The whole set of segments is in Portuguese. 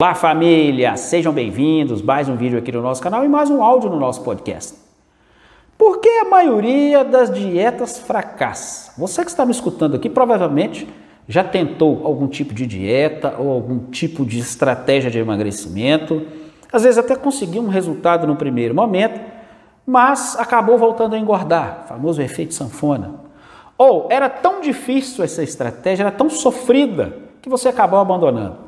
Olá família, sejam bem-vindos, mais um vídeo aqui no nosso canal e mais um áudio no nosso podcast. Por que a maioria das dietas fracassa? Você que está me escutando aqui provavelmente já tentou algum tipo de dieta ou algum tipo de estratégia de emagrecimento, às vezes até conseguiu um resultado no primeiro momento, mas acabou voltando a engordar, famoso efeito sanfona. Ou era tão difícil essa estratégia, era tão sofrida, que você acabou abandonando.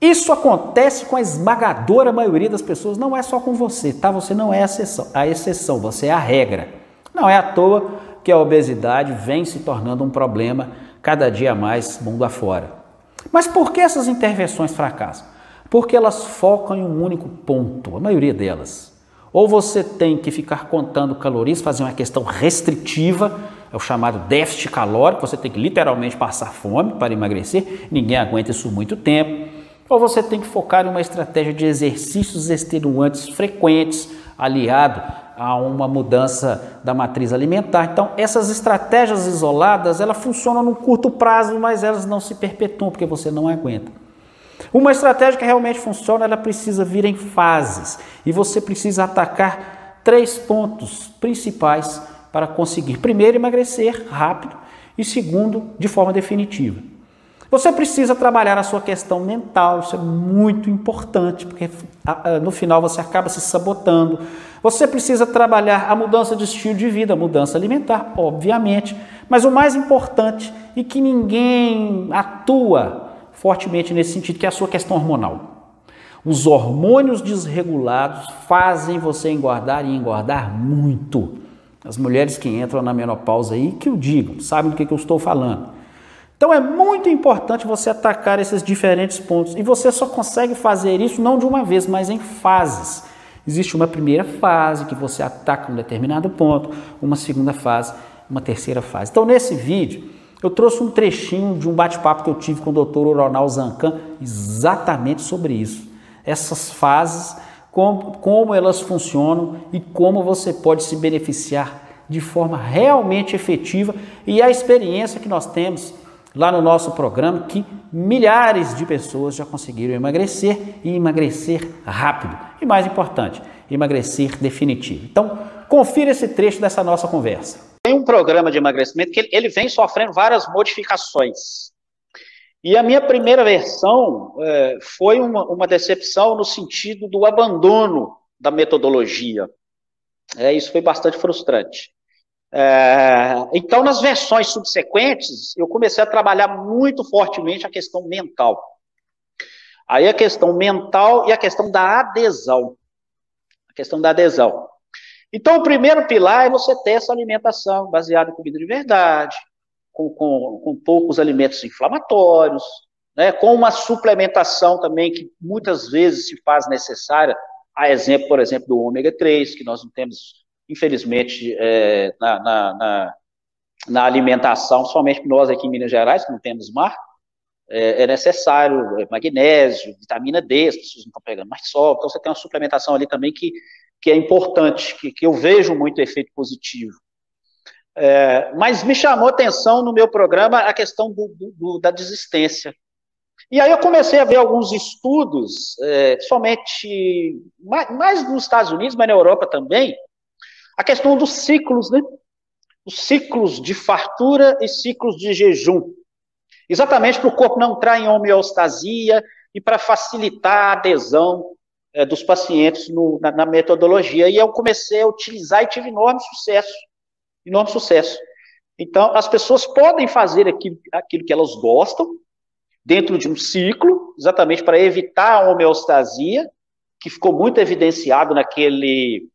Isso acontece com a esmagadora maioria das pessoas, não é só com você, tá? Você não é a exceção, a exceção, você é a regra. Não é à toa que a obesidade vem se tornando um problema cada dia mais mundo afora. Mas por que essas intervenções fracassam? Porque elas focam em um único ponto, a maioria delas. Ou você tem que ficar contando calorias, fazer uma questão restritiva, é o chamado déficit calórico, você tem que literalmente passar fome para emagrecer, ninguém aguenta isso muito tempo ou você tem que focar em uma estratégia de exercícios extenuantes frequentes, aliado a uma mudança da matriz alimentar. Então, essas estratégias isoladas, elas funcionam no curto prazo, mas elas não se perpetuam porque você não aguenta. Uma estratégia que realmente funciona, ela precisa vir em fases e você precisa atacar três pontos principais para conseguir, primeiro, emagrecer rápido e segundo, de forma definitiva. Você precisa trabalhar a sua questão mental, isso é muito importante, porque no final você acaba se sabotando. Você precisa trabalhar a mudança de estilo de vida, a mudança alimentar, obviamente, mas o mais importante e que ninguém atua fortemente nesse sentido, que é a sua questão hormonal. Os hormônios desregulados fazem você engordar e engordar muito. As mulheres que entram na menopausa aí, que o digam, sabem do que eu estou falando. Então é muito importante você atacar esses diferentes pontos e você só consegue fazer isso não de uma vez, mas em fases. Existe uma primeira fase que você ataca um determinado ponto, uma segunda fase, uma terceira fase. Então nesse vídeo eu trouxe um trechinho de um bate-papo que eu tive com o Dr. Ronald Zancan exatamente sobre isso. Essas fases, como, como elas funcionam e como você pode se beneficiar de forma realmente efetiva e a experiência que nós temos lá no nosso programa que milhares de pessoas já conseguiram emagrecer e emagrecer rápido. E mais importante, emagrecer definitivo. Então, confira esse trecho dessa nossa conversa. Tem um programa de emagrecimento que ele vem sofrendo várias modificações. E a minha primeira versão é, foi uma, uma, decepção no sentido do abandono da metodologia. É, isso foi bastante frustrante. É, então, nas versões subsequentes, eu comecei a trabalhar muito fortemente a questão mental. Aí a questão mental e a questão da adesão. A questão da adesão. Então, o primeiro pilar é você ter essa alimentação baseada em comida de verdade, com, com, com poucos alimentos inflamatórios, né, com uma suplementação também que muitas vezes se faz necessária, a exemplo, por exemplo, do ômega 3, que nós não temos infelizmente, é, na, na, na, na, alimentação, somente nós aqui em Minas Gerais, que não temos mar, é, é necessário é, magnésio, vitamina D, as pessoas não estão pegando mais sol, então você tem uma suplementação ali também que, que é importante, que, que eu vejo muito efeito positivo. É, mas me chamou atenção no meu programa a questão do, do, da desistência. E aí eu comecei a ver alguns estudos, é, somente mais, mais, nos Estados Unidos, mas na Europa também, a questão dos ciclos, né? Os ciclos de fartura e ciclos de jejum. Exatamente para o corpo não entrar em homeostasia e para facilitar a adesão é, dos pacientes no, na, na, metodologia. E eu comecei a utilizar e tive enorme sucesso. Enorme sucesso. Então, as pessoas podem fazer aquilo, aquilo que elas gostam, dentro de um ciclo, exatamente para evitar a homeostasia, que ficou muito evidenciado naquele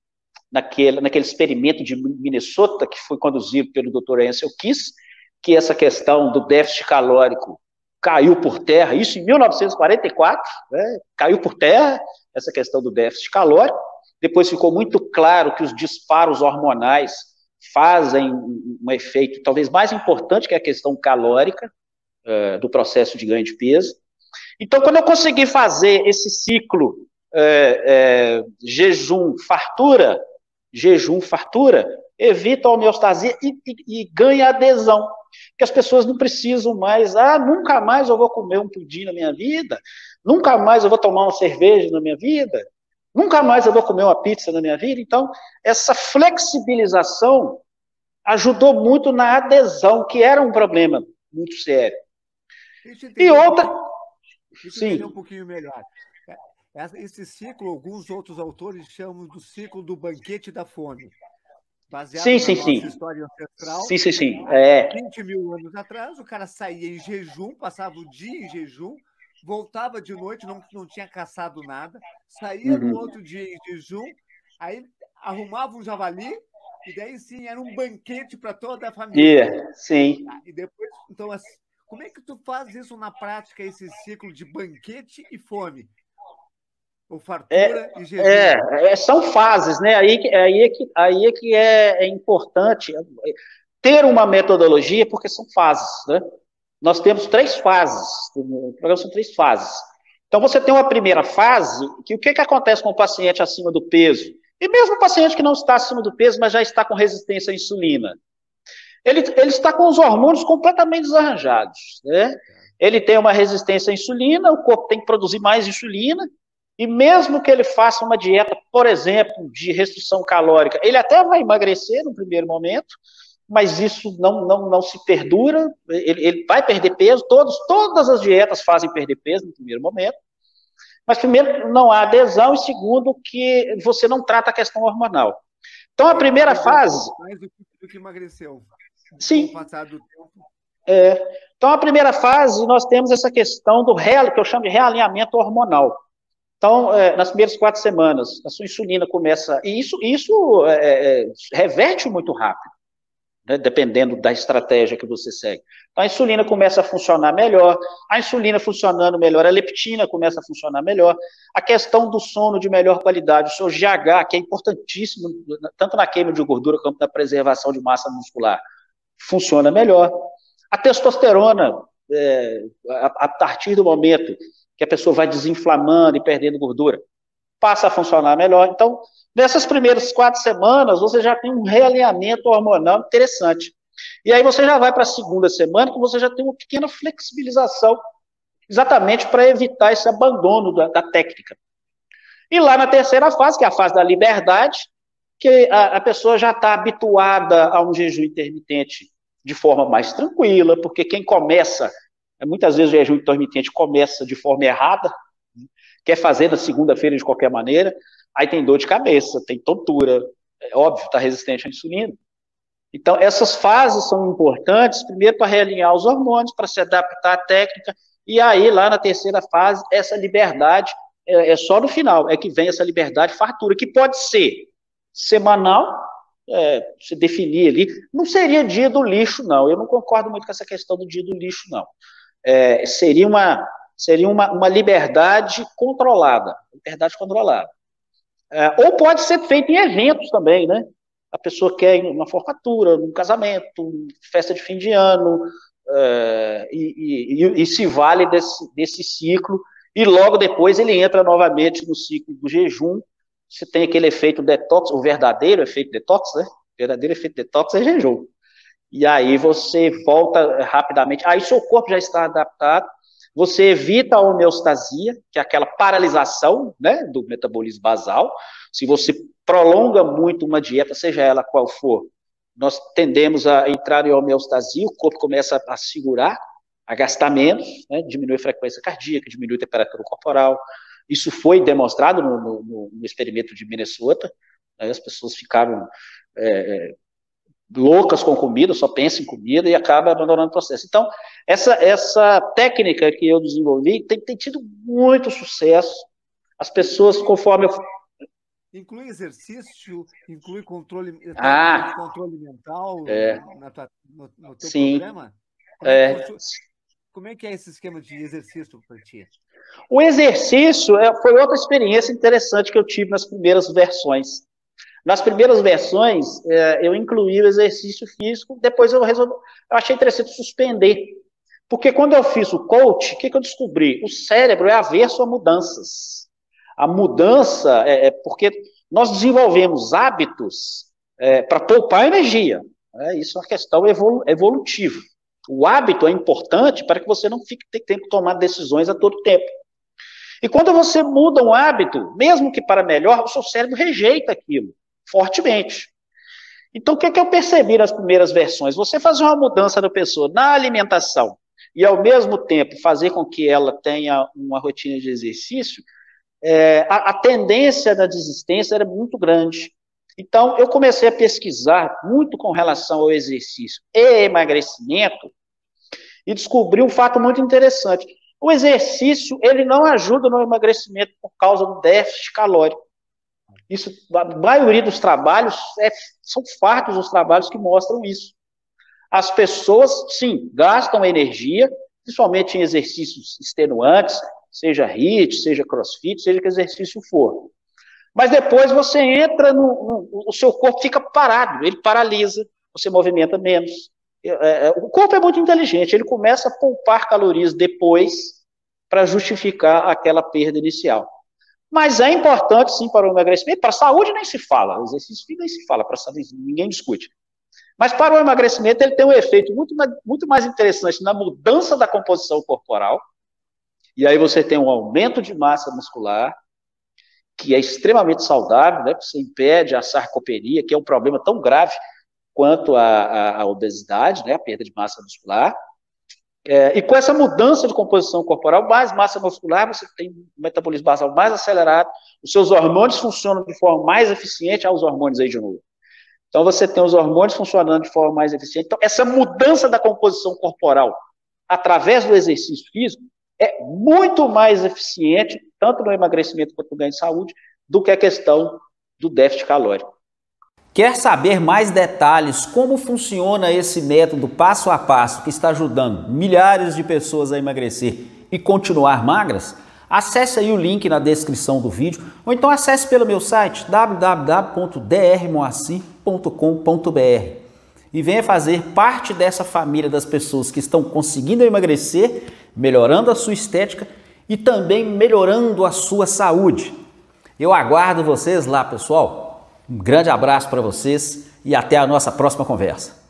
naquele, naquele experimento de Minnesota, que foi conduzido pelo Dr. Ansel Kiss, que essa questão do déficit calórico caiu por terra, isso em 1944, né, caiu por terra essa questão do déficit calórico. Depois ficou muito claro que os disparos hormonais fazem um efeito talvez mais importante que a questão calórica uh, do processo de ganho de peso. Então, quando eu consegui fazer esse ciclo uh, uh, jejum, fartura, jejum, fartura, evita a homeostasia e, e, e ganha adesão. Que as pessoas não precisam mais, ah, nunca mais eu vou comer um pudim na minha vida, nunca mais eu vou tomar uma cerveja na minha vida, nunca mais eu vou comer uma pizza na minha vida. Então, essa flexibilização ajudou muito na adesão, que era um problema muito sério. E outra. Deixa Sim. entender um pouquinho melhor. Esse ciclo, alguns outros autores chamam do ciclo do banquete da fome. Baseado sim, sim, sim. história ancestral. Sim, sim, sim. É. 20 mil anos atrás, o cara saía em jejum, passava o dia em jejum, voltava de noite, não, não tinha caçado nada, saía uhum. no outro dia em jejum, aí arrumava um javali, e daí sim era um banquete para toda a família. Yeah, sim. E depois, então, assim, como é que tu faz isso na prática, esse ciclo de banquete e fome? Ou fartura é, e jejum? É, é, são fases, né? Aí, aí, é, que, aí é que é, é importante ter uma metodologia, porque são fases, né? Nós temos três fases, o programa são três fases. Então, você tem uma primeira fase, que o que, que acontece com o paciente acima do peso? E mesmo o paciente que não está acima do peso, mas já está com resistência à insulina. Ele, ele está com os hormônios completamente desarranjados. Né? Ele tem uma resistência à insulina, o corpo tem que produzir mais insulina, e mesmo que ele faça uma dieta, por exemplo, de restrição calórica, ele até vai emagrecer no primeiro momento, mas isso não, não, não se perdura, ele, ele vai perder peso, todos, todas as dietas fazem perder peso no primeiro momento, mas primeiro não há adesão, e segundo que você não trata a questão hormonal. Então a primeira fase. Mais do que emagreceu. Sim. É. Então, a primeira fase, nós temos essa questão do real, que eu chamo de realinhamento hormonal. Então, é, nas primeiras quatro semanas, a sua insulina começa. E isso, isso é, é reverte muito rápido, né, dependendo da estratégia que você segue. Então, a insulina começa a funcionar melhor, a insulina funcionando melhor, a leptina começa a funcionar melhor, a questão do sono de melhor qualidade, o seu GH, que é importantíssimo, tanto na queima de gordura quanto na preservação de massa muscular funciona melhor. A testosterona, é, a, a partir do momento que a pessoa vai desinflamando e perdendo gordura, passa a funcionar melhor. Então, nessas primeiras quatro semanas, você já tem um realinhamento hormonal interessante. E aí você já vai para a segunda semana, que você já tem uma pequena flexibilização, exatamente para evitar esse abandono da, da, técnica. E lá na terceira fase, que é a fase da liberdade, que a, a pessoa já está habituada a um jejum intermitente de forma mais tranquila, porque quem começa, muitas vezes o jejum intermitente começa de forma errada, quer fazer na segunda-feira de qualquer maneira, aí tem dor de cabeça, tem tontura, é óbvio, está resistente à insulina. Então, essas fases são importantes, primeiro para realinhar os hormônios, para se adaptar à técnica, e aí, lá na terceira fase, essa liberdade é, é só no final, é que vem essa liberdade fartura, que pode ser semanal, é, se definir ali, não seria dia do lixo, não. Eu não concordo muito com essa questão do dia do lixo, não. É, seria uma, seria uma, uma liberdade controlada, liberdade controlada. É, ou pode ser feito em eventos também, né? A pessoa quer uma formatura, um casamento, festa de fim de ano, é, e, e, e, se vale desse, desse ciclo, e logo depois ele entra novamente no ciclo do jejum, você tem aquele efeito detox, o verdadeiro efeito detox, né? O verdadeiro efeito detox é jejum. E aí você volta rapidamente. Aí seu corpo já está adaptado, você evita a homeostasia, que é aquela paralisação né, do metabolismo basal. Se você prolonga muito uma dieta, seja ela qual for, nós tendemos a entrar em homeostasia, o corpo começa a segurar, a gastar menos, né, diminui a frequência cardíaca, diminui a temperatura corporal, isso foi demonstrado no, no, no experimento de Minnesota. Né, as pessoas ficaram é, é, loucas com comida, só pensam em comida e acaba abandonando o processo. Então, essa, essa técnica que eu desenvolvi tem, tem tido muito sucesso. As pessoas, conforme eu Inclui exercício, inclui controle, ah, controle mental é, na no, no, teu sim, programa? Como é, é, como é que é esse esquema de exercício para ti? O exercício é, foi outra experiência interessante que eu tive nas primeiras versões. Nas primeiras versões, é, eu incluí o exercício físico, depois eu resolvi, eu achei interessante suspender. Porque quando eu fiz o coach, o que, que eu descobri? O cérebro é averso a mudanças. A mudança é, é porque nós desenvolvemos hábitos é, para poupar energia. É, isso é uma questão evolu evolutiva. O hábito é importante para que você não fique tendo que tomar decisões a todo tempo. E quando você muda um hábito, mesmo que para melhor, o seu cérebro rejeita aquilo fortemente. Então, o que, é que eu percebi nas primeiras versões? Você fazer uma mudança da pessoa na alimentação e, ao mesmo tempo, fazer com que ela tenha uma rotina de exercício, é, a, a tendência da desistência era muito grande. Então, eu comecei a pesquisar muito com relação ao exercício e emagrecimento e descobri um fato muito interessante. O exercício, ele não ajuda no emagrecimento por causa do déficit calórico. Isso, a maioria dos trabalhos, é, são fartos os trabalhos que mostram isso. As pessoas, sim, gastam energia, principalmente em exercícios extenuantes, seja HIIT, seja CrossFit, seja que exercício for. Mas depois você entra no, no, o seu corpo fica parado, ele paralisa, você movimenta menos. É, é, o corpo é muito inteligente, ele começa a poupar calorias depois para justificar aquela perda inicial. Mas é importante sim para o emagrecimento, para a saúde nem se fala, exercício nem se fala, para saúde ninguém discute. Mas para o emagrecimento ele tem um efeito muito, muito mais interessante na mudança da composição corporal, e aí você tem um aumento de massa muscular, que é extremamente saudável, né? Você impede a sarcopenia, que é um problema tão grave quanto a obesidade, né? A perda de massa muscular. É, e com essa mudança de composição corporal, mais massa muscular, você tem um metabolismo basal mais acelerado, os seus hormônios funcionam de forma mais eficiente, aos hormônios aí de novo. Então você tem os hormônios funcionando de forma mais eficiente. Então, essa mudança da composição corporal através do exercício físico é muito mais eficiente, tanto no emagrecimento quanto no ganho de saúde, do que a questão do déficit calórico. Quer saber mais detalhes como funciona esse método passo a passo que está ajudando milhares de pessoas a emagrecer e continuar magras? Acesse aí o link na descrição do vídeo ou então acesse pelo meu site www.drmoacir.com.br e venha fazer parte dessa família das pessoas que estão conseguindo emagrecer, melhorando a sua estética e também melhorando a sua saúde. Eu aguardo vocês lá, pessoal. Um grande abraço para vocês e até a nossa próxima conversa.